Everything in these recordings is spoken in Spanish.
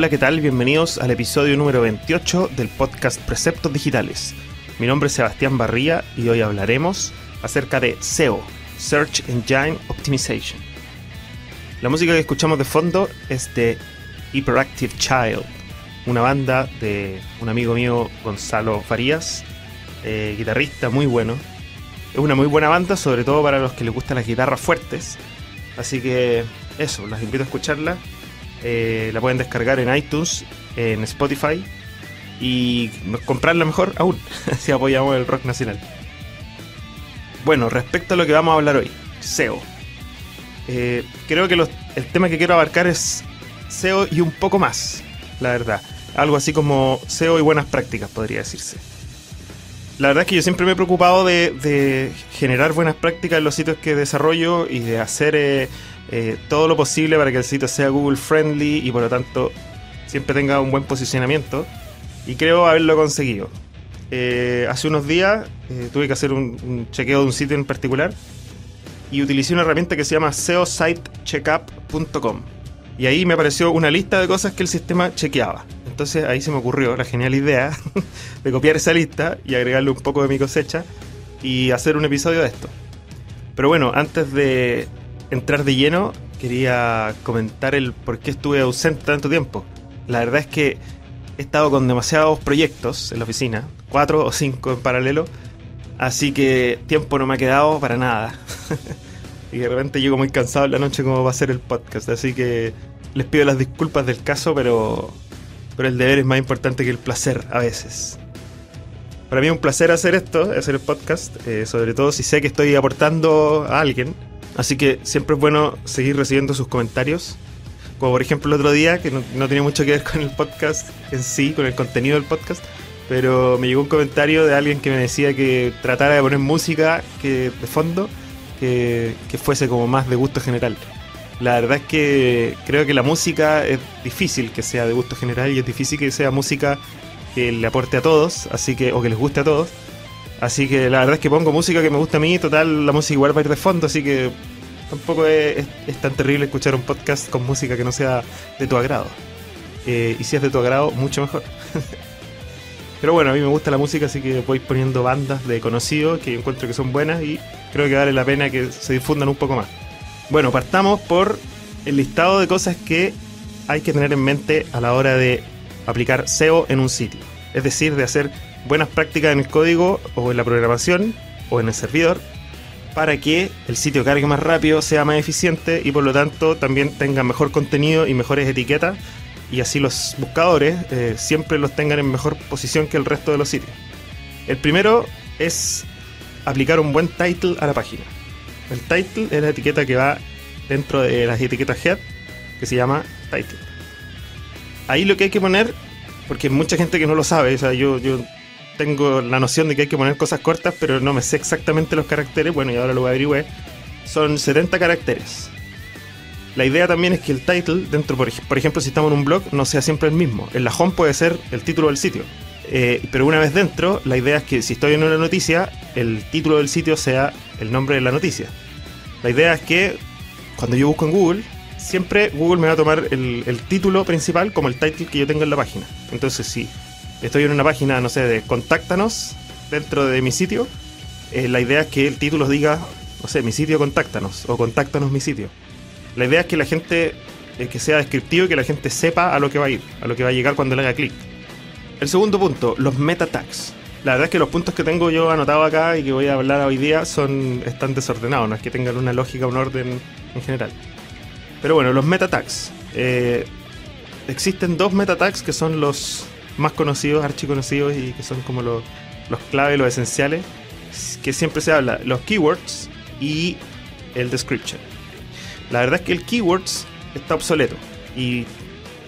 Hola, ¿qué tal? Bienvenidos al episodio número 28 del podcast Preceptos Digitales. Mi nombre es Sebastián Barría y hoy hablaremos acerca de SEO, Search Engine Optimization. La música que escuchamos de fondo es de Hyperactive Child, una banda de un amigo mío, Gonzalo Farías, eh, guitarrista muy bueno. Es una muy buena banda, sobre todo para los que les gustan las guitarras fuertes. Así que eso, las invito a escucharla. Eh, la pueden descargar en iTunes, en Spotify y comprarla mejor aún, si apoyamos el rock nacional. Bueno, respecto a lo que vamos a hablar hoy, SEO. Eh, creo que el tema que quiero abarcar es SEO y un poco más, la verdad. Algo así como SEO y buenas prácticas, podría decirse. La verdad es que yo siempre me he preocupado de, generar buenas prácticas en los sitios que desarrollo y de hacer eh, eh, todo lo posible para que el sitio sea Google friendly y por lo tanto siempre tenga un buen posicionamiento. Y creo haberlo conseguido. Eh, hace unos días tuve que hacer un, chequeo de un sitio en particular y utilicé una herramienta que se llama seositecheckup.com. Y ahí me apareció una lista de cosas que el sistema chequeaba. Entonces ahí se me ocurrió la genial idea de copiar esa lista y agregarle un poco de mi cosecha y hacer un episodio de esto. Pero bueno, antes de entrar de lleno, quería comentar el por qué estuve ausente tanto tiempo. La verdad es que he estado con demasiados proyectos en la oficina, cuatro o cinco en paralelo, así que tiempo no me ha quedado para nada. y de repente llego muy cansado en la noche como va a ser el podcast, así que les pido las disculpas del caso, pero pero el deber es más importante que el placer a veces. Para mí es un placer hacer esto, hacer el podcast, eh, sobre todo si sé que estoy aportando a alguien. Así que siempre es bueno seguir recibiendo sus comentarios. Como por ejemplo el otro día, que no, tiene mucho que ver con el podcast en sí, con el contenido del podcast, pero me llegó un comentario de alguien que me decía que tratara de poner música que de fondo que, que fuese como más de gusto general. La verdad es que creo que la música es difícil que sea de gusto general y es difícil que sea música que le aporte a todos, así que o que les guste a todos. Así que la verdad es que pongo música que me gusta a mí, total la música igual va a ir de fondo, así que tampoco es, tan terrible escuchar un podcast con música que no sea de tu agrado. Eh, y si es de tu agrado, mucho mejor. Pero bueno, a mí me gusta la música, así que voy poniendo bandas de conocidos que encuentro que son buenas y creo que vale la pena que se difundan un poco más. Bueno, partamos por el listado de cosas que hay que tener en mente a la hora de aplicar SEO en un sitio. Es decir, de hacer buenas prácticas en el código o en la programación o en el servidor para que el sitio cargue más rápido, sea más eficiente y por lo tanto también tenga mejor contenido y mejores etiquetas y así los buscadores eh, siempre los tengan en mejor posición que el resto de los sitios. El primero es aplicar un buen title a la página. El title es la etiqueta que va dentro de las etiquetas head, que se llama title. Ahí lo que hay que poner, porque mucha gente que no lo sabe, o sea, yo, yo tengo la noción de que hay que poner cosas cortas, pero no me sé exactamente los caracteres, bueno, y ahora lo voy a averiguar. Son 70 caracteres. La idea también es que el title, dentro, por, ejemplo, si estamos en un blog, no sea siempre el mismo. En la home puede ser el título del sitio. Eh, pero una vez dentro, la idea es que si estoy en una noticia, el título del sitio sea el nombre de la noticia. La idea es que cuando yo busco en Google, siempre Google me va a tomar el, título principal como el title que yo tengo en la página. Entonces, si estoy en una página, no sé, de contáctanos dentro de mi sitio, eh, la idea es que el título diga, no sé, mi sitio contáctanos o contáctanos mi sitio. La idea es que la gente, eh, que sea descriptivo y que la gente sepa a lo que va a ir, a lo que va a llegar cuando le haga clic. El segundo punto, los meta tags. La verdad es que los puntos que tengo yo anotado acá y que voy a hablar hoy día son están desordenados, no es que tengan una lógica un orden en general. Pero bueno, los meta tags. Eh, existen dos meta tags que son los más conocidos, archiconocidos y que son como los, los claves, los esenciales, que siempre se habla, los keywords y el description. La verdad es que el keywords está obsoleto y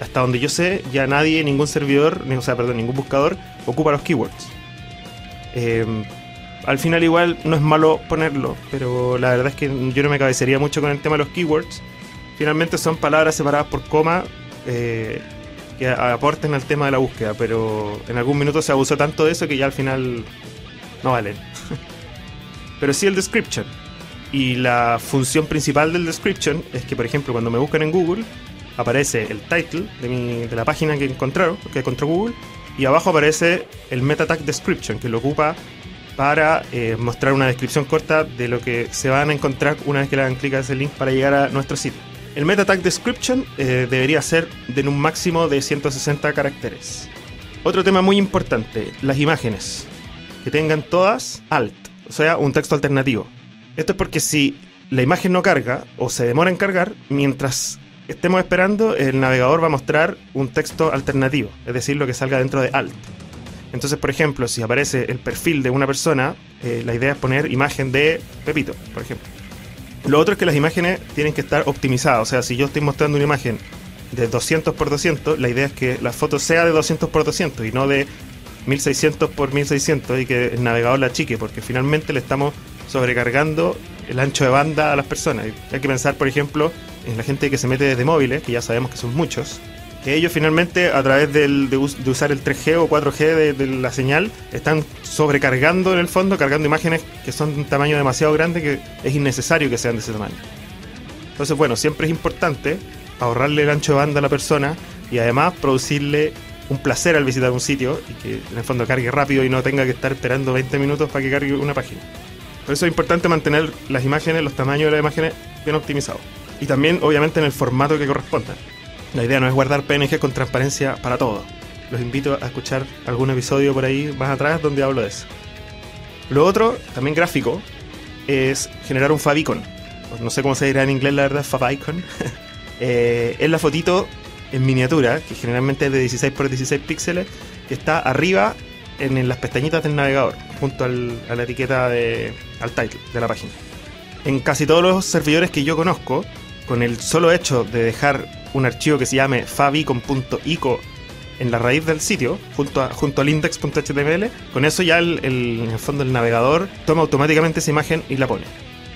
hasta donde yo sé, ya nadie, ningún servidor, o sea, perdón, ningún buscador ocupa los keywords. Eh, al final igual no es malo ponerlo, pero la verdad es que yo no me cabecería mucho con el tema de los keywords. Finalmente son palabras separadas por coma eh, que aporten al tema de la búsqueda, pero en algún minuto se abusó tanto de eso que ya al final no valen. pero sí el description. Y la función principal del description es que, por ejemplo, cuando me buscan en Google, aparece el title de, mi, de la página que encontraron, que encontró Google, y abajo aparece el meta tag description, que lo ocupa para eh, mostrar una descripción corta de lo que se van a encontrar una vez que le hagan clic a ese link para llegar a nuestro sitio. El meta tag description eh, debería ser de un máximo de 160 caracteres. Otro tema muy importante, las imágenes. Que tengan todas alt, o sea, un texto alternativo. Esto es porque si la imagen no carga o se demora en cargar, mientras estemos esperando, el navegador va a mostrar un texto alternativo, es decir, lo que salga dentro de alt. Entonces, por ejemplo, si aparece el perfil de una persona, eh, la idea es poner imagen de Pepito, por ejemplo. Lo otro es que las imágenes tienen que estar optimizadas, o sea, si yo estoy mostrando una imagen de 200 por 200, la idea es que la foto sea de 200 por 200 y no de 1600 por 1600 y que el navegador la chique, porque finalmente le estamos sobrecargando el ancho de banda a las personas. Hay que pensar, por ejemplo, en la gente que se mete desde móviles, que ya sabemos que son muchos, que ellos finalmente a través de, usar el 3G o 4G de, la señal están sobrecargando en el fondo, cargando imágenes que son de un tamaño demasiado grande que es innecesario que sean de ese tamaño. Entonces, bueno, siempre es importante ahorrarle el ancho de banda a la persona y además producirle un placer al visitar un sitio y que en el fondo cargue rápido y no tenga que estar esperando 20 minutos para que cargue una página. Por eso es importante mantener las imágenes, los tamaños de las imágenes bien optimizados. Y también, obviamente, en el formato que corresponda. La idea no es guardar PNG con transparencia para todo. Los invito a escuchar algún episodio por ahí más atrás donde hablo de eso. Lo otro, también gráfico, es generar un favicon. No sé cómo se dirá en inglés, la verdad, favicon. eh, es la fotito en miniatura, que generalmente es de 16 x 16 píxeles, que está arriba en, las pestañitas del navegador, junto a la etiqueta de, al title de la página. En casi todos los servidores que yo conozco, con el solo hecho de dejar un archivo que se llame favicon.ico en la raíz del sitio, junto, a, junto al index.html, con eso ya el, en el fondo el navegador toma automáticamente esa imagen y la pone.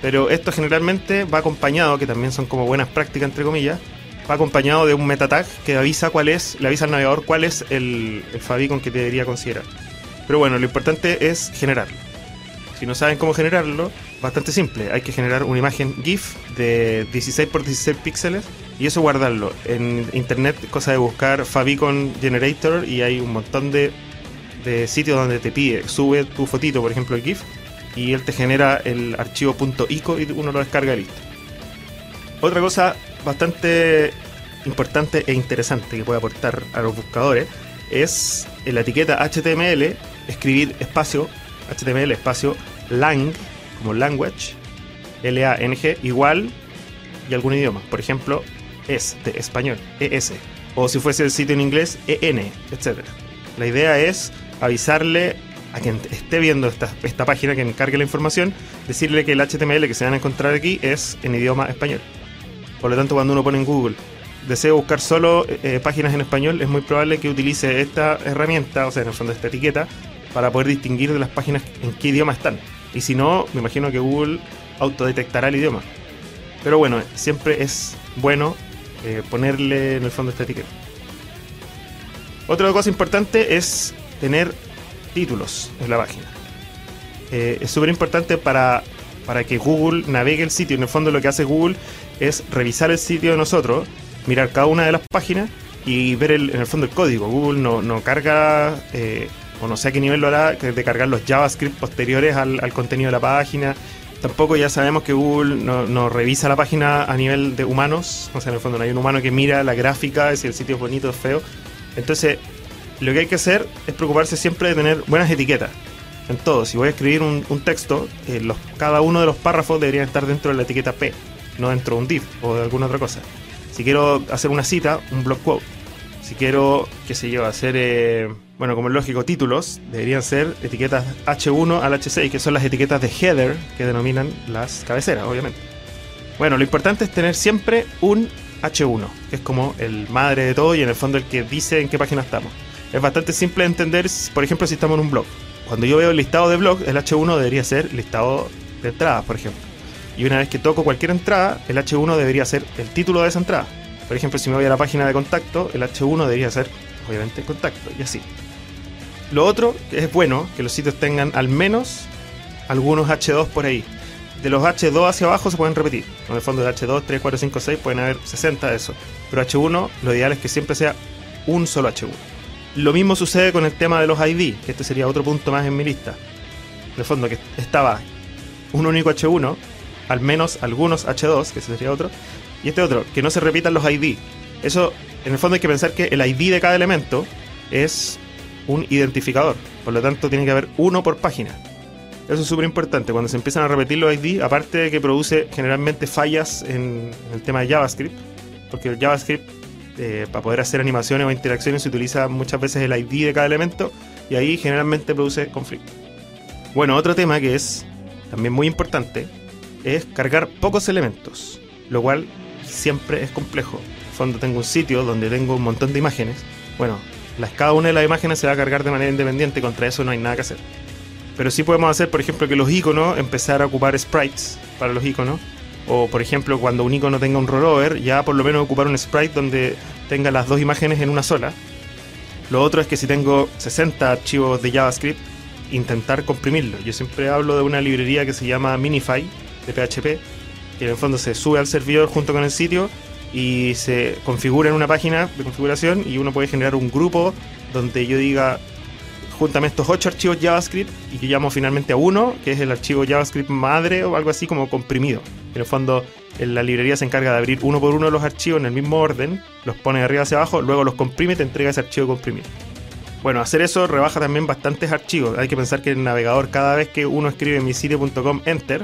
Pero esto generalmente va acompañado, que también son como buenas prácticas entre comillas, va acompañado de un meta tag que avisa cuál es, le avisa al navegador cuál es el, el favicon que debería considerar. Pero bueno, lo importante es generarlo. Si no saben cómo generarlo, bastante simple. Hay que generar una imagen GIF de 16 x 16 píxeles y eso guardarlo. En internet, cosa de buscar Favicon Generator y hay un montón de, de sitios donde te pide, sube tu fotito, por ejemplo, el GIF, y él te genera el archivo .ico y uno lo descarga listo. Otra cosa bastante importante e interesante que puede aportar a los buscadores es en la etiqueta HTML escribir espacio HTML espacio lang como language L-A-N-G igual y algún idioma. Por ejemplo, es de español, ES. O si fuese el sitio en inglés, EN, etc. La idea es avisarle a quien esté viendo esta, esta página, que encargue la información, decirle que el HTML que se van a encontrar aquí es en idioma español. Por lo tanto, cuando uno pone en Google deseo buscar solo eh, páginas en español, es muy probable que utilice esta herramienta, o sea, en el fondo esta etiqueta, para poder distinguir de las páginas en qué idioma están. Y si no, me imagino que Google autodetectará el idioma. Pero bueno, siempre es bueno eh, ponerle en el fondo esta etiqueta. Otra cosa importante es tener títulos en la página. Eh, es súper importante para, para que Google navegue el sitio. En el fondo lo que hace Google es revisar el sitio de nosotros, mirar cada una de las páginas y ver el, en el fondo el código. Google no, no carga, eh, o no sé a qué nivel lo hará, de cargar los JavaScript posteriores al, al contenido de la página. Tampoco ya sabemos que Google no, revisa la página a nivel de humanos. O sea, en el fondo no hay un humano que mira la gráfica, si el sitio es bonito o feo. Entonces, lo que hay que hacer es preocuparse siempre de tener buenas etiquetas en todo. Si voy a escribir un, texto, eh, cada uno de los párrafos deberían estar dentro de la etiqueta P, no dentro de un div o de alguna otra cosa. Si quiero hacer una cita, un block quote. Si quiero, qué sé yo, hacer, eh, bueno, como es lógico, títulos, deberían ser etiquetas H1 al H6, que son las etiquetas de header que denominan las cabeceras, obviamente. Bueno, lo importante es tener siempre un H1, que es como el madre de todo y en el fondo el que dice en qué página estamos. Es bastante simple de entender, por ejemplo, si estamos en un blog. Cuando yo veo el listado de blog, el H1 debería ser listado de entradas, por ejemplo. Y una vez que toco cualquier entrada, el H1 debería ser el título de esa entrada. Por ejemplo, si me voy a la página de contacto, el H1 debería ser, obviamente, contacto, y así. Lo otro que es bueno que los sitios tengan al menos algunos H2 por ahí. de los H2 hacia abajo se pueden repetir. En el fondo de H2, 3, 4, 5, 6 pueden haber 60 de eso. Pero H1, lo ideal es que siempre sea un solo H1. Lo mismo sucede con el tema de los ID, que este sería otro punto más en mi lista. En el fondo, que estaba un único H1, al menos algunos H2, que ese sería otro, y este otro, que no se repitan los ID. Eso, en el fondo hay que pensar que el ID de cada elemento es un identificador, por lo tanto tiene que haber uno por página. Eso es súper importante. Cuando se empiezan a repetir los ID, aparte de que produce generalmente fallas en, el tema de JavaScript, porque el JavaScript, eh, para poder hacer animaciones o interacciones, se utiliza muchas veces el ID de cada elemento y ahí generalmente produce conflicto. Bueno, otro tema que es también muy importante es cargar pocos elementos, lo cual siempre es complejo. En fondo tengo un sitio donde tengo un montón de imágenes. Bueno, las, cada una de las imágenes se va a cargar de manera independiente, contra eso no hay nada que hacer. Pero sí podemos hacer, por ejemplo, que los iconos empezar a ocupar sprites para los iconos. O, por ejemplo, cuando un icono tenga un rollover, ya por lo menos ocupar un sprite donde tenga las dos imágenes en una sola. Lo otro es que si tengo 60 archivos de JavaScript, intentar comprimirlo. Yo siempre hablo de una librería que se llama Minify de PHP, que en el fondo se sube al servidor junto con el sitio y se configura en una página de configuración y uno puede generar un grupo donde yo diga júntame estos ocho archivos JavaScript y que llamo finalmente a uno, que es el archivo JavaScript madre o algo así como comprimido. En el fondo, la librería se encarga de abrir uno por uno los archivos en el mismo orden, los pone de arriba hacia abajo, luego los comprime y te entrega ese archivo comprimido. Bueno, hacer eso rebaja también bastantes archivos. Hay que pensar que el navegador, cada vez que uno escribe mi sitio.com enter,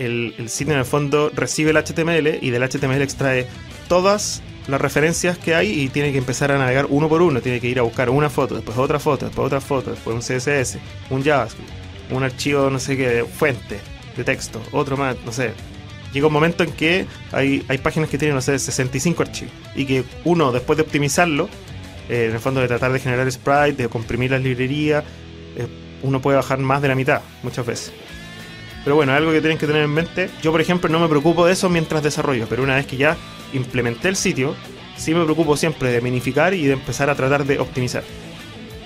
el, sitio en el fondo recibe el HTML y del HTML extrae todas las referencias que hay y tiene que empezar a navegar uno por uno. Tiene que ir a buscar una foto, después otra foto, después otra foto, después un CSS, un JavaScript, un archivo, no sé qué, fuente de texto, otro más, no sé. Llega un momento en que hay, hay páginas que tienen, no sé, 65 archivos y que uno, después de optimizarlo, eh, en el fondo de tratar de generar sprite, de comprimir las librerías, eh, uno puede bajar más de la mitad muchas veces. Pero bueno, algo que tienen que tener en mente. Yo, por ejemplo, no me preocupo de eso mientras desarrollo, pero una vez que ya implementé el sitio, sí me preocupo siempre de minificar y de empezar a tratar de optimizar.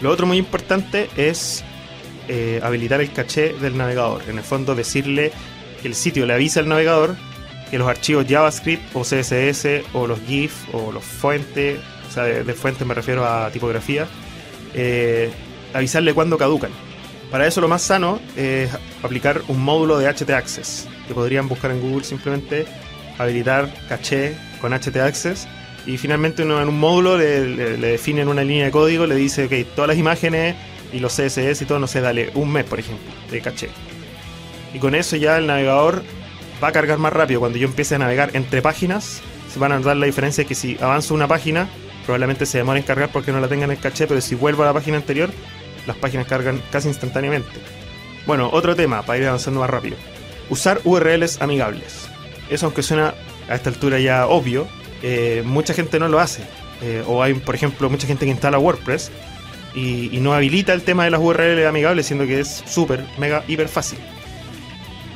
Lo otro muy importante es eh, habilitar el caché del navegador. En el fondo, decirle que el sitio le avisa al navegador que los archivos JavaScript o CSS o los GIF o los fuentes, o sea, de, fuentes me refiero a tipografía, eh, avisarle cuando caducan. Para eso lo más sano es aplicar un módulo de htaccess, que podrían buscar en Google simplemente habilitar caché con htaccess y finalmente uno en un módulo le, le, definen una línea de código, le dice, ok, todas las imágenes y los CSS y todo, no sé, dale un mes, por ejemplo, de caché. Y con eso ya el navegador va a cargar más rápido. Cuando yo empiece a navegar entre páginas, se van a notar la diferencia que si avanzo una página, probablemente se demore en cargar porque no la tengan en caché, pero si vuelvo a la página anterior, las páginas cargan casi instantáneamente. Bueno, otro tema para ir avanzando más rápido. Usar URLs amigables. Eso aunque suena a esta altura ya obvio, eh, mucha gente no lo hace. Eh, o hay, por ejemplo, mucha gente que instala WordPress y, no habilita el tema de las URLs amigables, siendo que es súper, mega, hiper fácil.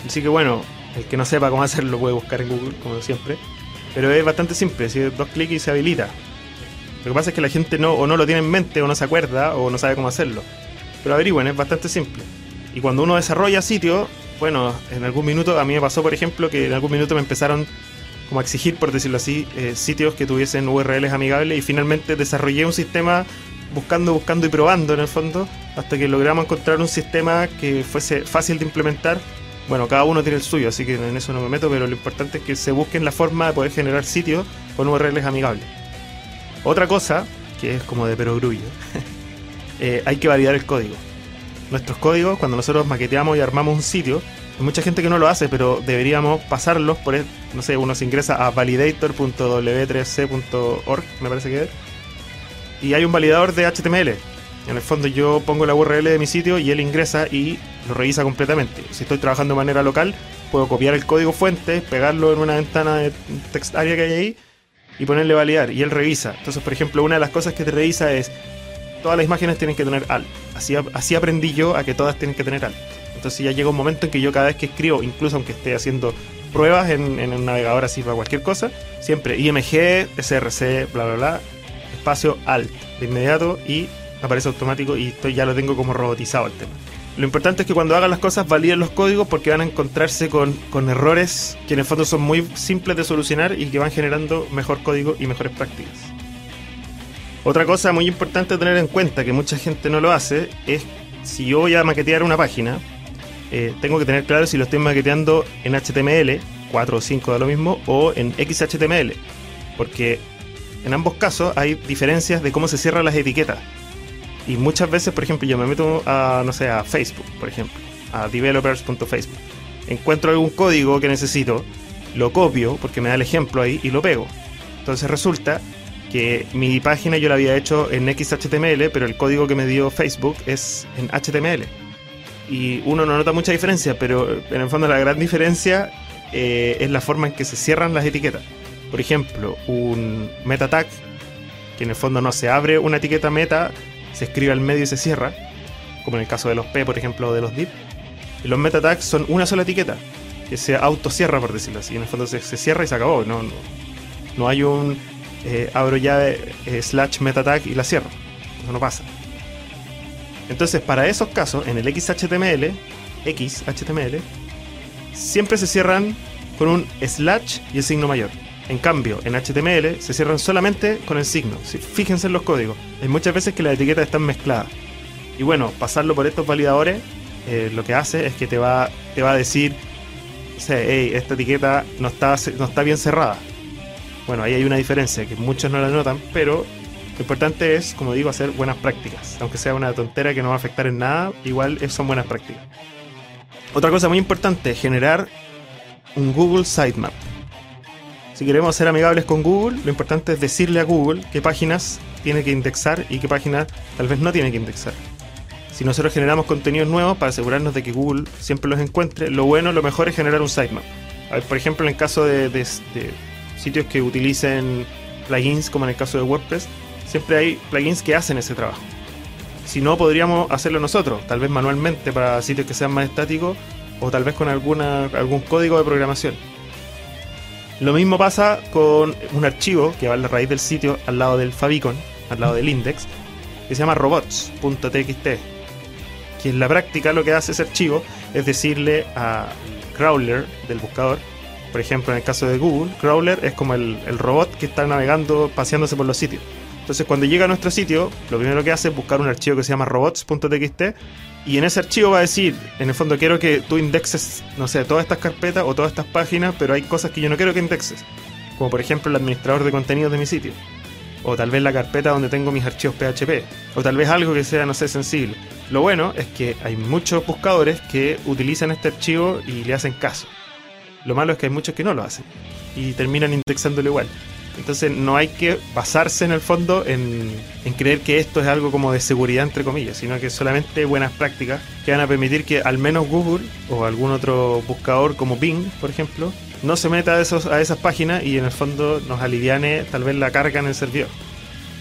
Así que bueno, el que no sepa cómo hacerlo puede buscar en Google, como siempre. Pero es bastante simple, si dos clics y se habilita. Lo que pasa es que la gente no, o no lo tiene en mente, o no se acuerda, o no sabe cómo hacerlo. Pero averigüen, es bastante simple. Y cuando uno desarrolla sitio, bueno, en algún minuto, a mí me pasó, por ejemplo, que en algún minuto me empezaron como a exigir, por decirlo así, eh, sitios que tuviesen URLs amigables y finalmente desarrollé un sistema buscando, buscando y probando en el fondo, hasta que logramos encontrar un sistema que fuese fácil de implementar. Bueno, cada uno tiene el suyo, así que en eso no me meto, pero lo importante es que se busquen la forma de poder generar sitios con URLs amigables. Otra cosa, que es como de perogrullo, eh, hay que validar el código. Nuestros códigos, cuando nosotros maqueteamos y armamos un sitio, hay mucha gente que no lo hace, pero deberíamos pasarlos por, no sé, uno se ingresa a validator.w3c.org, me parece que es, y hay un validador de HTML. En el fondo yo pongo la URL de mi sitio y él ingresa y lo revisa completamente. Si estoy trabajando de manera local, puedo copiar el código fuente, pegarlo en una ventana de text area que hay ahí y ponerle validar y él revisa. Entonces, por ejemplo, una de las cosas que te revisa es todas las imágenes tienen que tener alt. Así, así aprendí yo a que todas tienen que tener alt. Entonces ya llega un momento en que yo cada vez que escribo, incluso aunque esté haciendo pruebas en, en un navegador así para cualquier cosa, siempre IMG, SRC, bla bla bla, espacio alt de inmediato y aparece automático y esto ya lo tengo como robotizado el tema. Lo importante es que cuando hagan las cosas validen los códigos porque van a encontrarse con, con errores que en el fondo son muy simples de solucionar y que van generando mejor código y mejores prácticas. Otra cosa muy importante tener en cuenta que mucha gente no lo hace es si yo voy a maquetear una página, eh, tengo que tener claro si lo estoy maqueteando en HTML, 4 o 5 de lo mismo, o en XHTML. Porque en ambos casos hay diferencias de cómo se cierran las etiquetas. Y muchas veces, por ejemplo, yo me meto a, no sé, a Facebook, por ejemplo, a developers.facebook. Encuentro algún código que necesito, lo copio, porque me da el ejemplo ahí, y lo pego. Entonces resulta que mi página yo la había hecho en XHTML, pero el código que me dio Facebook es en HTML. Y uno no nota mucha diferencia, pero en el fondo la gran diferencia eh, es la forma en que se cierran las etiquetas. Por ejemplo, un meta tag, que en el fondo no se abre una etiqueta meta, se escribe al medio y se cierra, como en el caso de los P, por ejemplo, o de los div. Los meta tags son una sola etiqueta, que se autocierra, por decirlo así. En el fondo se, cierra y se acabó. No, no hay un eh, abro ya eh, slash meta tag y la cierro. Eso no pasa. Entonces, para esos casos, en el XHTML, XHTML, siempre se cierran con un slash y el signo mayor. En cambio, en HTML se cierran solamente con el signo. Fíjense en los códigos. Hay muchas veces que las etiquetas están mezcladas. Y bueno, pasarlo por estos validadores eh, lo que hace es que te va, te va a decir, o sea, hey, esta etiqueta no está, no está bien cerrada. Bueno, ahí hay una diferencia que muchos no la notan, pero lo importante es, como digo, hacer buenas prácticas. Aunque sea una tontera que no va a afectar en nada, igual son buenas prácticas. Otra cosa muy importante, generar un Google Sitemap. Si queremos ser amigables con Google, lo importante es decirle a Google qué páginas tiene que indexar y qué páginas tal vez no tiene que indexar. Si nosotros generamos contenidos nuevos para asegurarnos de que Google siempre los encuentre, lo bueno, lo mejor es generar un sitemap. por ejemplo, en el caso de sitios que utilicen plugins, como en el caso de WordPress, siempre hay plugins que hacen ese trabajo. Si no, podríamos hacerlo nosotros, tal vez manualmente para sitios que sean más estáticos o tal vez con alguna, algún código de programación. Lo mismo pasa con un archivo que va a la raíz del sitio al lado del favicon, al lado del index, que se llama robots.txt. Que en la práctica lo que hace ese archivo es decirle a crawler del buscador, por ejemplo en el caso de Google, crawler es como el, robot que está navegando, paseándose por los sitios. Entonces cuando llega a nuestro sitio, lo primero que hace es buscar un archivo que se llama robots.txt y en ese archivo va a decir, en el fondo quiero que tú indexes, no sé, todas estas carpetas o todas estas páginas, pero hay cosas que yo no quiero que indexes. Como por ejemplo el administrador de contenidos de mi sitio. O tal vez la carpeta donde tengo mis archivos PHP. O tal vez algo que sea, no sé, sensible. Lo bueno es que hay muchos buscadores que utilizan este archivo y le hacen caso. Lo malo es que hay muchos que no lo hacen. Y terminan indexándolo igual. Entonces no hay que basarse en el fondo en, creer que esto es algo como de seguridad entre comillas, sino que solamente buenas prácticas que van a permitir que al menos Google o algún otro buscador como Bing, por ejemplo, no se meta a, a esas páginas y en el fondo nos aliviane tal vez la carga en el servidor.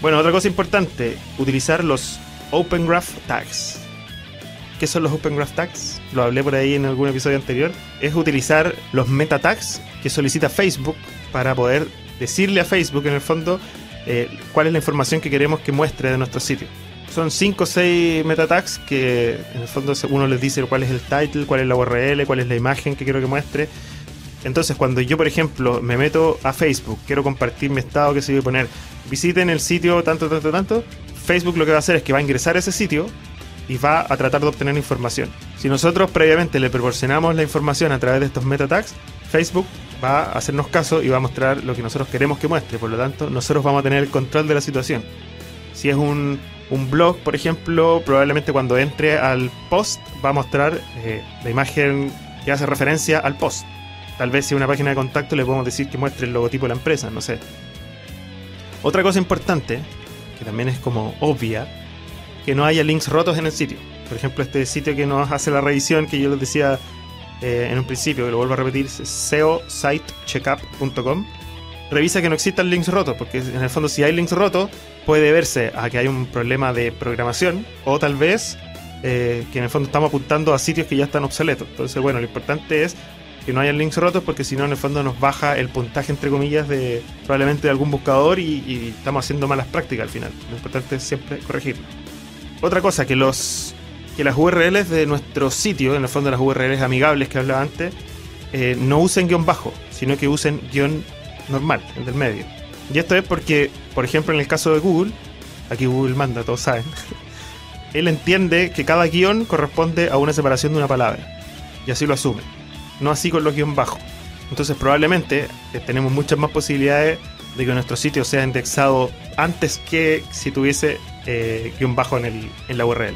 Bueno, otra cosa importante, utilizar los Open Graph Tags. ¿Qué son los Open Graph Tags? Lo hablé por ahí en algún episodio anterior. Es utilizar los meta tags que solicita Facebook para poder decirle a Facebook en el fondo eh, cuál es la información que queremos que muestre de nuestro sitio. Son 5 o 6 meta tags que en el fondo uno les dice cuál es el title, cuál es la URL, cuál es la imagen que quiero que muestre. Entonces, cuando yo, por ejemplo, me meto a Facebook, quiero compartir mi estado que se voy a poner, visiten el sitio tanto, tanto, tanto, Facebook lo que va a hacer es que va a ingresar a ese sitio y va a tratar de obtener información. Si nosotros previamente le proporcionamos la información a través de estos meta tags, Facebook va a hacernos caso y va a mostrar lo que nosotros queremos que muestre. Por lo tanto, nosotros vamos a tener el control de la situación. Si es un, blog, por ejemplo, probablemente cuando entre al post va a mostrar eh, la imagen que hace referencia al post. Tal vez si es una página de contacto le podemos decir que muestre el logotipo de la empresa, no sé. Otra cosa importante, que también es como obvia, que no haya links rotos en el sitio. Por ejemplo, este sitio que nos hace la revisión que yo les decía eh, en un principio, que lo vuelvo a repetir, seositecheckup.com. Revisa que no existan links rotos, porque en el fondo si hay links rotos puede verse a que hay un problema de programación o tal vez eh, que en el fondo estamos apuntando a sitios que ya están obsoletos. Entonces, bueno, lo importante es que no haya links rotos porque si no en el fondo nos baja el puntaje entre comillas de probablemente de algún buscador y, y estamos haciendo malas prácticas al final. Lo importante es siempre corregirlo. Otra cosa, que los que las URLs de nuestro sitio, en el fondo las URLs amigables que hablaba antes, eh, no usen guion bajo, sino que usen guion normal, el del medio. Y esto es porque, por ejemplo, en el caso de Google, aquí Google manda, todos saben, él entiende que cada guion corresponde a una separación de una palabra. Y así lo asume. No así con los guion bajos. Entonces probablemente eh, tenemos muchas más posibilidades de que nuestro sitio sea indexado antes que si tuviese eh, guion bajo en, el, en la URL.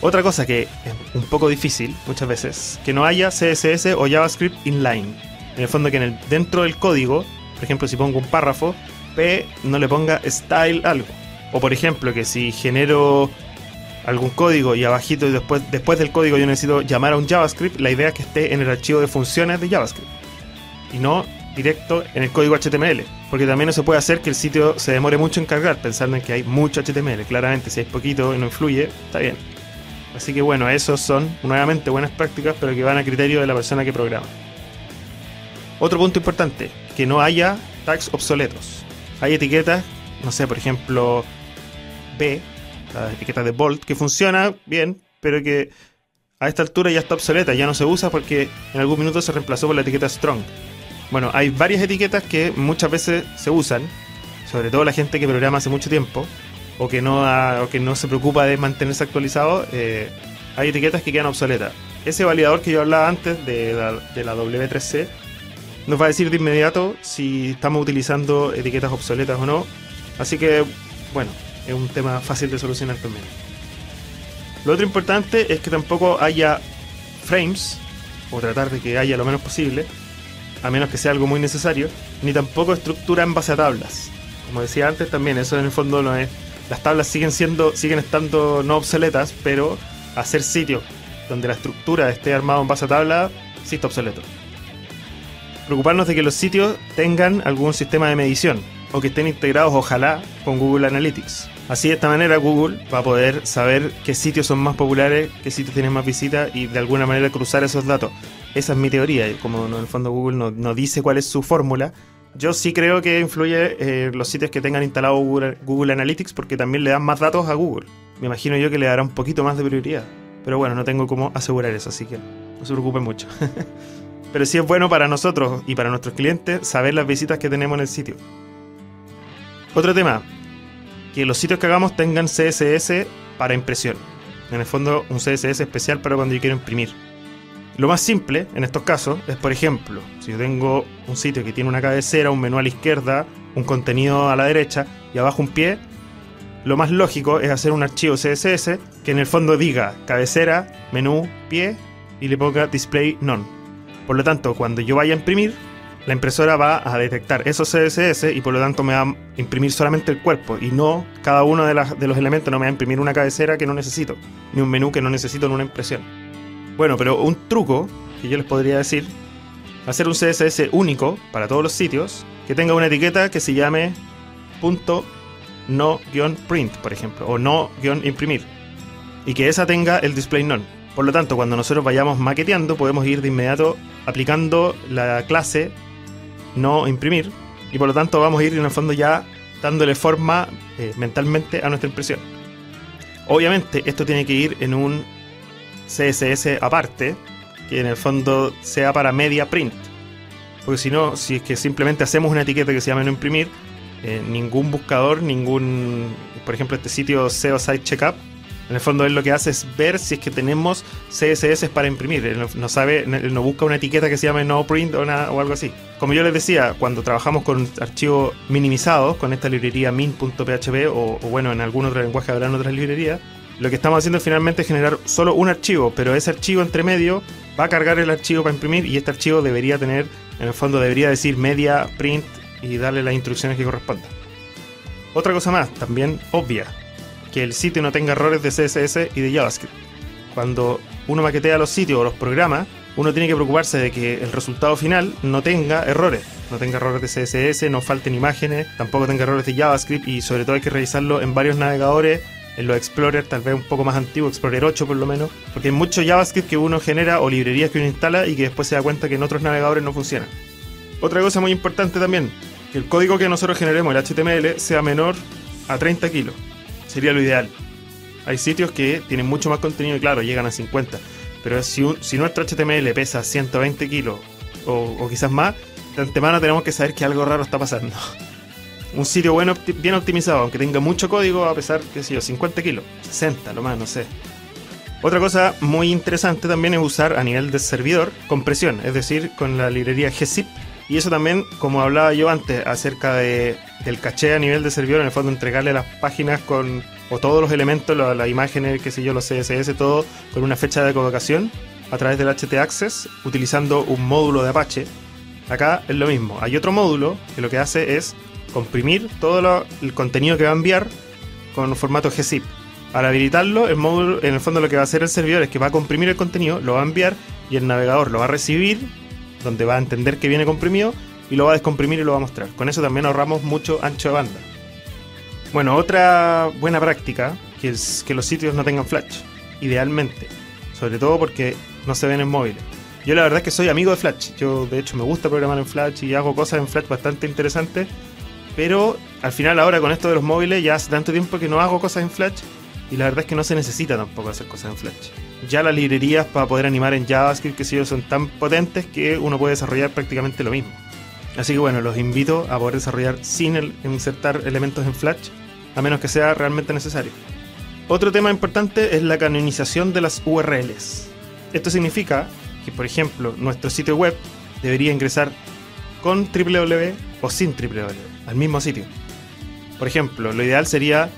Otra cosa que es un poco difícil muchas veces, que no haya CSS o JavaScript inline. En el fondo que dentro del código, por ejemplo si pongo un párrafo, P no le ponga style algo. O por ejemplo que si genero algún código y abajito y después, después del código yo necesito llamar a un JavaScript, la idea es que esté en el archivo de funciones de JavaScript. Y no directo en el código HTML. Porque también no se puede hacer que el sitio se demore mucho en cargar, pensando en que hay mucho HTML. Claramente, si hay poquito y no influye, está bien. Así que bueno, esos son nuevamente buenas prácticas, pero que van a criterio de la persona que programa. Otro punto importante, que no haya tags obsoletos. Hay etiquetas, no sé, por ejemplo, B, la etiqueta de bold, que funciona bien, pero que a esta altura ya está obsoleta, ya no se usa porque en algún minuto se reemplazó por la etiqueta strong. Bueno, hay varias etiquetas que muchas veces se usan, sobre todo la gente que programa hace mucho tiempo, o que no, que no se preocupa de mantenerse actualizado, eh, hay etiquetas que quedan obsoletas. Ese validador que yo hablaba antes de la, de la W3C nos va a decir de inmediato si estamos utilizando etiquetas obsoletas o no. Así que, bueno, es un tema fácil de solucionar también. Lo otro importante es que tampoco haya frames, o tratar de que haya lo menos posible, a menos que sea algo muy necesario, ni tampoco estructura en base a tablas. Como decía antes también, eso en el fondo no es las tablas siguen siendo, siguen estando no obsoletas, pero hacer sitios donde la estructura esté armada en base a tabla, sí está obsoleto. Preocuparnos de que los sitios tengan algún sistema de medición o que estén integrados, ojalá, con Google Analytics. Así de esta manera Google va a poder saber qué sitios son más populares, qué sitios tienen más visitas y de alguna manera cruzar esos datos. Esa es mi teoría, como en el fondo Google no, no dice cuál es su fórmula, yo sí creo que influye eh, los sitios que tengan instalado Google, Analytics porque también le dan más datos a Google. Me imagino yo que le dará un poquito más de prioridad. Pero bueno, no tengo cómo asegurar eso, así que no se preocupen mucho. Pero sí es bueno para nosotros y para nuestros clientes saber las visitas que tenemos en el sitio. Otro tema, que los sitios que hagamos tengan CSS para impresión. En el fondo, un CSS especial para cuando yo quiero imprimir. Lo más simple en estos casos es, por ejemplo, si yo tengo un sitio que tiene una cabecera, un menú a la izquierda, un contenido a la derecha y abajo un pie, lo más lógico es hacer un archivo CSS que en el fondo diga cabecera, menú, pie y le ponga display none. Por lo tanto, cuando yo vaya a imprimir, la impresora va a detectar esos CSS y por lo tanto me va a imprimir solamente el cuerpo y no cada uno de, de los elementos, no me va a imprimir una cabecera que no necesito, ni un menú que no necesito en una impresión. Bueno, pero un truco que yo les podría decir, hacer un CSS único para todos los sitios que tenga una etiqueta que se llame punto no-print, por ejemplo, o no-imprimir, y que esa tenga el display none. Por lo tanto, cuando nosotros vayamos maqueteando, podemos ir de inmediato aplicando la clase no imprimir, y por lo tanto vamos a ir en el fondo ya dándole forma eh, mentalmente a nuestra impresión. Obviamente, esto tiene que ir en un CSS aparte, que en el fondo sea para media print. Porque si no, si es que simplemente hacemos una etiqueta que se llama no imprimir, eh, ningún buscador, ningún, por ejemplo, este sitio SEO Site Checkup, en el fondo él lo que hace es ver si es que tenemos CSS para imprimir. Él no sabe, no busca una etiqueta que se llame no print o, algo así. Como yo les decía, cuando trabajamos con archivos minimizados, con esta librería min.php o, o bueno, en algún otro lenguaje habrán otras librerías, lo que estamos haciendo finalmente es generar solo un archivo, pero ese archivo entre medio va a cargar el archivo para imprimir y este archivo debería tener, en el fondo debería decir media, print y darle las instrucciones que correspondan. Otra cosa más, también obvia, que el sitio no tenga errores de CSS y de JavaScript. Cuando uno maquetea los sitios o los programas, uno tiene que preocuparse de que el resultado final no tenga errores. No tenga errores de CSS, no falten imágenes, tampoco tenga errores de JavaScript y sobre todo hay que revisarlo en varios navegadores en los Explorer, tal vez un poco más antiguo, Explorer 8 por lo menos, porque hay mucho JavaScript que uno genera o librerías que uno instala y que después se da cuenta que en otros navegadores no funcionan. Otra cosa muy importante también, que el código que nosotros generemos, el HTML, sea menor a 30 kilos. Sería lo ideal. Hay sitios que tienen mucho más contenido y claro, llegan a 50. Pero si, si nuestro HTML pesa 120 kilos o, o quizás más, de antemano tenemos que saber que algo raro está pasando. Un sitio bueno, bien optimizado, aunque tenga mucho código, a pesar, qué sé yo, 50 kilos, 60, lo más, no sé. Otra cosa muy interesante también es usar a nivel de servidor compresión, es decir, con la librería gzip. Y eso también, como hablaba yo antes, acerca de, del caché a nivel de servidor, en el fondo entregarle las páginas con, o todos los elementos, las imágenes, qué sé yo, los CSS, todo con una fecha de colocación a través del htaccess, utilizando un módulo de Apache. Acá es lo mismo. Hay otro módulo que lo que hace es comprimir todo el contenido que va a enviar con un formato gzip. Al habilitarlo, el módulo, en el fondo lo que va a hacer el servidor es que va a comprimir el contenido, lo va a enviar y el navegador lo va a recibir, donde va a entender que viene comprimido y lo va a descomprimir y lo va a mostrar. Con eso también ahorramos mucho ancho de banda. Bueno, otra buena práctica que es que los sitios no tengan flash, idealmente, sobre todo porque no se ven en móviles. Yo la verdad es que soy amigo de Flash. Yo de hecho me gusta programar en Flash y hago cosas en Flash bastante interesantes. Pero al final ahora con esto de los móviles ya hace tanto tiempo que no hago cosas en Flash y la verdad es que no se necesita tampoco hacer cosas en Flash. Ya las librerías para poder animar en JavaScript, que si son tan potentes que uno puede desarrollar prácticamente lo mismo. Así que bueno, los invito a poder desarrollar sin insertar elementos en Flash, a menos que sea realmente necesario. Otro tema importante es la canonización de las URLs. Esto significa que, por ejemplo, nuestro sitio web debería ingresar con www o sin www al mismo sitio. Por ejemplo, lo ideal sería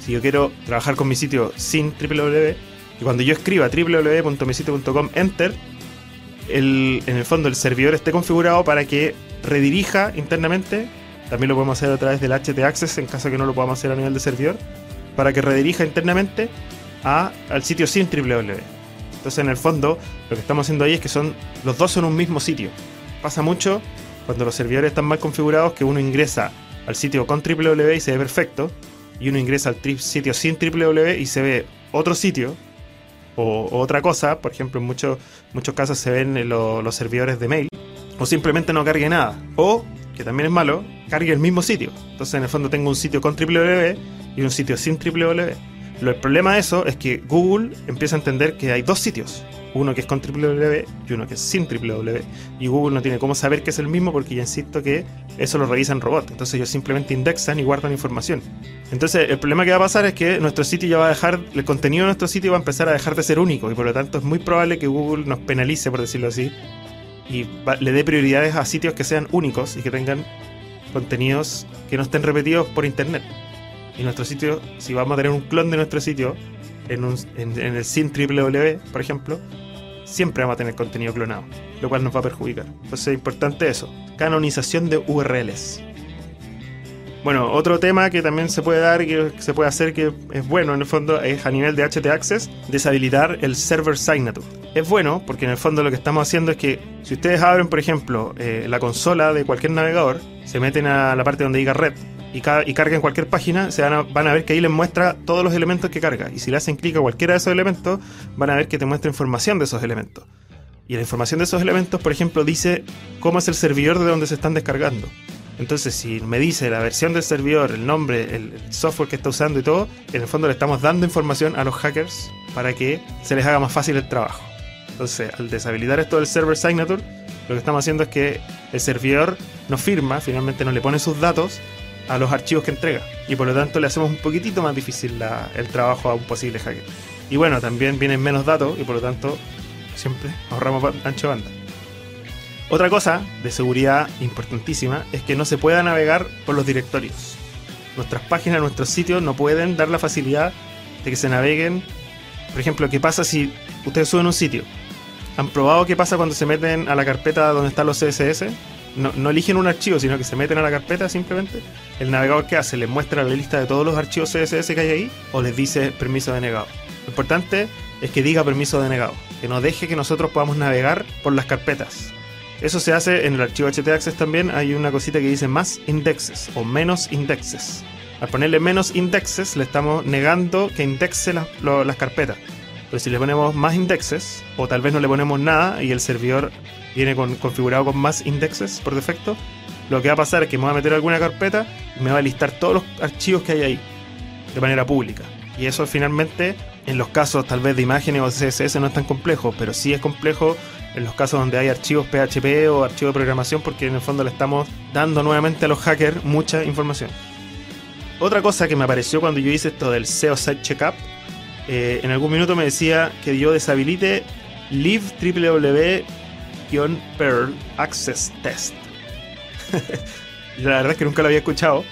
si yo quiero trabajar con mi sitio sin www, y cuando yo escriba www.misitio.com enter, el, en el fondo el servidor esté configurado para que redirija internamente, también lo podemos hacer a través del htaccess en caso que no lo podamos hacer a nivel de servidor, para que redirija internamente a, al sitio sin www. Entonces en el fondo lo que estamos haciendo ahí es que son los dos son un mismo sitio. Pasa mucho cuando los servidores están mal configurados que uno ingresa al sitio con www y se ve perfecto, y uno ingresa al sitio sin www y se ve otro sitio o, otra cosa, por ejemplo, en muchos, muchos casos se ven los servidores de mail, o simplemente no cargue nada, o, que también es malo, cargue el mismo sitio. Entonces, en el fondo, tengo un sitio con www y un sitio sin www. El problema de eso es que Google empieza a entender que hay dos sitios uno que es con www y uno que es sin www. Y Google no tiene cómo saber que es el mismo porque ya insisto que eso lo revisan robot. Entonces ellos simplemente indexan y guardan información. Entonces el problema que va a pasar es que nuestro sitio ya va a dejar, el contenido de nuestro sitio va a empezar a dejar de ser único y por lo tanto es muy probable que Google nos penalice, por decirlo así, y le dé prioridades a sitios que sean únicos y que tengan contenidos que no estén repetidos por internet. Y nuestro sitio, si vamos a tener un clon de nuestro sitio, en, el sin www, por ejemplo, siempre vamos a tener contenido clonado, lo cual nos va a perjudicar. Entonces es importante eso, canonización de URLs. Bueno, otro tema que también se puede dar que se puede hacer que es bueno en el fondo es a nivel de htaccess deshabilitar el server signature. Es bueno porque en el fondo lo que estamos haciendo es que si ustedes abren, por ejemplo, eh, la consola de cualquier navegador, se meten a la parte donde diga red y, carguen cualquier página, se van a, van a ver que ahí les muestra todos los elementos que carga. Y si le hacen clic a cualquiera de esos elementos, van a ver que te muestra información de esos elementos. Y la información de esos elementos, por ejemplo, dice cómo es el servidor de donde se están descargando. Entonces, si me dice la versión del servidor, el nombre, el, software que está usando y todo, en el fondo le estamos dando información a los hackers para que se les haga más fácil el trabajo. Entonces, al deshabilitar esto del server signature, lo que estamos haciendo es que el servidor no firma, finalmente no le pone sus datos a los archivos que entrega. Y por lo tanto le hacemos un poquitito más difícil el trabajo a un posible hacker. Y bueno, también vienen menos datos y por lo tanto siempre ahorramos ancho banda. Otra cosa de seguridad importantísima es que no se pueda navegar por los directorios. Nuestras páginas, nuestros sitios no pueden dar la facilidad de que se naveguen. Por ejemplo, ¿qué pasa si ustedes suben un sitio? ¿Han probado qué pasa cuando se meten a la carpeta donde están los CSS? No, eligen un archivo, sino que se meten a la carpeta simplemente, el navegador que hace les muestra la lista de todos los archivos CSS que hay ahí o les dice permiso denegado. Lo importante es que diga permiso denegado, que no deje que nosotros podamos navegar por las carpetas. Eso se hace en el archivo htaccess también, hay una cosita que dice más indexes o menos indexes. Al ponerle menos indexes le estamos negando que indexe las carpetas. Pero si le ponemos más indexes, o tal vez no le ponemos nada y el servidor viene configurado con más indexes por defecto, lo que va a pasar es que me voy a meter alguna carpeta y me va a listar todos los archivos que hay ahí de manera pública. Y eso finalmente, en los casos tal vez de imágenes o CSS no es tan complejo, pero sí es complejo en los casos donde hay archivos PHP o archivos de programación, porque en el fondo le estamos dando nuevamente a los hackers mucha información. Otra cosa que me apareció cuando yo hice esto del SEO Site Checkup, eh, en algún minuto me decía que yo deshabilite Leave www-perl access test. la verdad es que nunca lo había escuchado,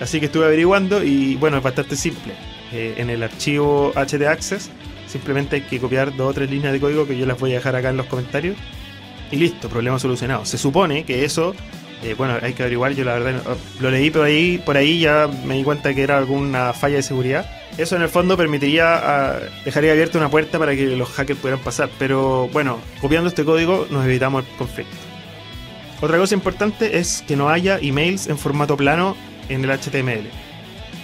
así que estuve averiguando y bueno, es bastante simple. Eh, en el archivo htaccess simplemente hay que copiar dos o tres líneas de código que yo las voy a dejar acá en los comentarios y listo, problema solucionado. Se supone que eso, eh, bueno, hay que averiguar, yo la verdad lo leí por ahí, por ahí ya me di cuenta que era alguna falla de seguridad eso en el fondo permitiría, ah, dejaría abierta una puerta para que los hackers pudieran pasar. Pero bueno, copiando este código nos evitamos el conflicto. Otra cosa importante es que no haya emails en formato plano en el HTML.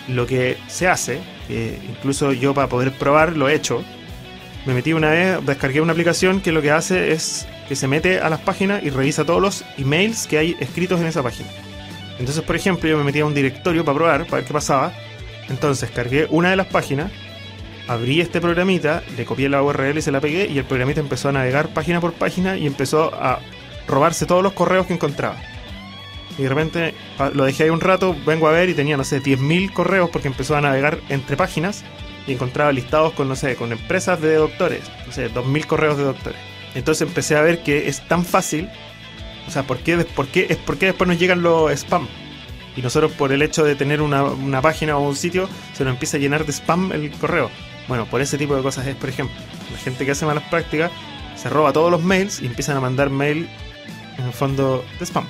Lo que se hace, incluso yo para poder probar lo he hecho, me metí una vez, descargué una aplicación que lo que hace es que se mete a las páginas y revisa todos los emails que hay escritos en esa página. Entonces, por ejemplo, yo me metí a un directorio para probar, para ver qué pasaba, entonces cargué una de las páginas, abrí este programita, le copié la URL y se la pegué y el programita empezó a navegar página por página y empezó a robarse todos los correos que encontraba. Y de repente lo dejé ahí un rato, vengo a ver y tenía, no sé, 10.000 correos porque empezó a navegar entre páginas y encontraba listados con, no sé, con empresas de doctores, no sé, 2.000 correos de doctores. Entonces empecé a ver que es tan fácil, o sea, ¿por qué, por qué, es, ¿por qué después nos llegan los spam? y nosotros por el hecho de tener una, página o un sitio se nos empieza a llenar de spam el correo. Bueno, por ese tipo de cosas es, por ejemplo, la gente que hace malas prácticas se roba todos los mails y empiezan a mandar mail en el fondo de spam.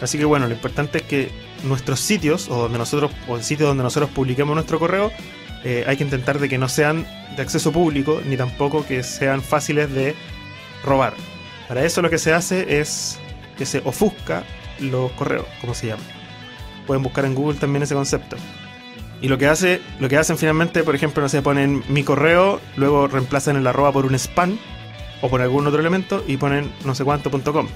Así que bueno, lo importante es que nuestros sitios o donde nosotros o el sitio donde nosotros publiquemos nuestro correo eh, hay que intentar de que no sean de acceso público ni tampoco que sean fáciles de robar. Para eso lo que se hace es que se ofusca los correos, como se llama. Pueden buscar en Google también ese concepto. Y lo que hace, lo que hacen finalmente, por ejemplo, no sé, ponen mi correo, luego reemplazan el arroba por un spam o por algún otro elemento y ponen no sé cuánto.com.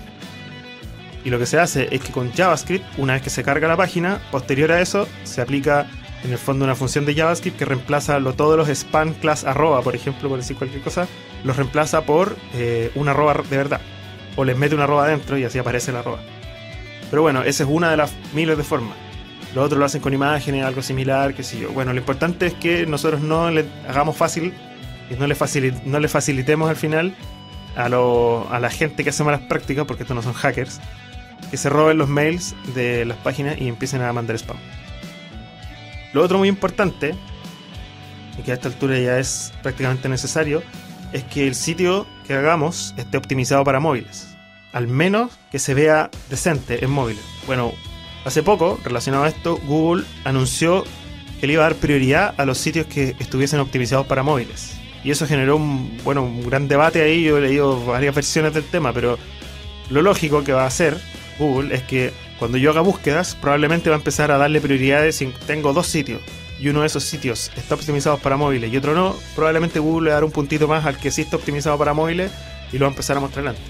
Y lo que se hace es que con JavaScript, una vez que se carga la página, posterior a eso, se aplica en el fondo una función de JavaScript que reemplaza lo, todos los spam class arroba, por ejemplo, por decir cualquier cosa, los reemplaza por eh, un arroba de verdad. O les mete un arroba adentro y así aparece el arroba. Pero bueno, esa es una de las miles de formas. Los otros lo hacen con imágenes, algo similar, qué sé yo. Bueno, lo importante es que nosotros no le hagamos fácil y no le, no le facilitemos al final a, a la gente que hace malas prácticas, porque estos no son hackers, que se roben los mails de las páginas y empiecen a mandar spam. Lo otro muy importante, y que a esta altura ya es prácticamente necesario, es que el sitio que hagamos esté optimizado para móviles al menos que se vea decente en móviles. Bueno, hace poco, relacionado a esto, Google anunció que le iba a dar prioridad a los sitios que estuviesen optimizados para móviles. Y eso generó un, bueno, un gran debate ahí, yo he leído varias versiones del tema, pero lo lógico que va a hacer Google es que cuando yo haga búsquedas, probablemente va a empezar a darle prioridades si tengo dos sitios y uno de esos sitios está optimizado para móviles y otro no, probablemente Google le dará un puntito más al que sí está optimizado para móviles y lo va a empezar a mostrar antes.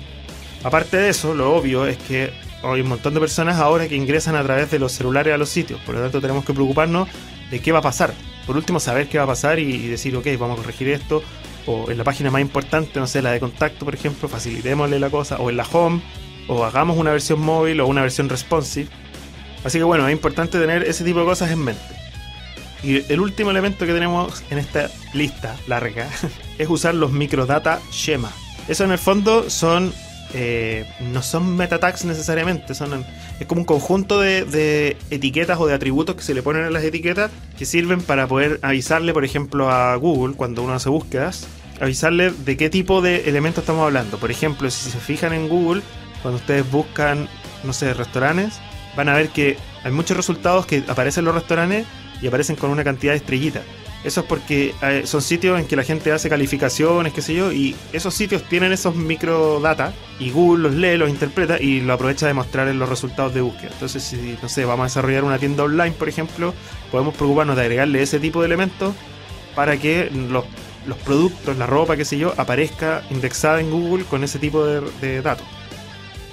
Aparte de eso, lo obvio es que hay un montón de personas ahora que ingresan a través de los celulares a los sitios, por lo tanto tenemos que preocuparnos de qué va a pasar. Por último, saber qué va a pasar y, decir, ok, vamos a corregir esto, o en la página más importante, no sé, la de contacto, por ejemplo, facilitémosle la cosa, o en la home, o hagamos una versión móvil o una versión responsive. Así que bueno, es importante tener ese tipo de cosas en mente. Y el último elemento que tenemos en esta lista larga es usar los microdata schema. Eso en el fondo son eh, no son meta tags necesariamente, son es como un conjunto de, etiquetas o de atributos que se le ponen a las etiquetas que sirven para poder avisarle, por ejemplo, a Google cuando uno hace búsquedas, avisarle de qué tipo de elementos estamos hablando. Por ejemplo, si se fijan en Google, cuando ustedes buscan, no sé, restaurantes, van a ver que hay muchos resultados que aparecen los restaurantes y aparecen con una cantidad de estrellitas. Eso es porque eh, son sitios en que la gente hace calificaciones, qué sé yo, y esos sitios tienen esos microdata y Google los lee, los interpreta y lo aprovecha de mostrar en los resultados de búsqueda. Entonces, si, no sé, vamos a desarrollar una tienda online, por ejemplo, podemos preocuparnos de agregarle ese tipo de elementos para que los, productos, la ropa, qué sé yo, aparezca indexada en Google con ese tipo de, datos.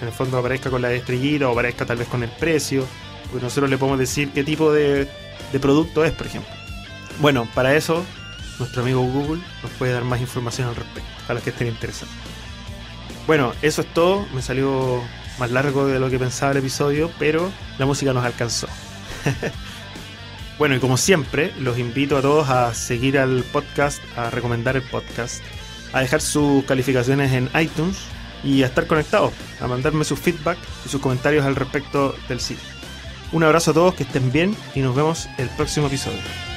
En el fondo aparezca con la estrellita o aparezca tal vez con el precio, porque nosotros le podemos decir qué tipo de, de producto es, por ejemplo. Bueno, para eso, nuestro amigo Google nos puede dar más información al respecto, a los que estén interesados. Bueno, eso es todo. Me salió más largo de lo que pensaba el episodio, pero la música nos alcanzó. bueno, y como siempre, los invito a todos a seguir al podcast, a recomendar el podcast, a dejar sus calificaciones en iTunes y a estar conectados, a mandarme su feedback y sus comentarios al respecto del sitio. Un abrazo a todos, que estén bien y nos vemos el próximo episodio.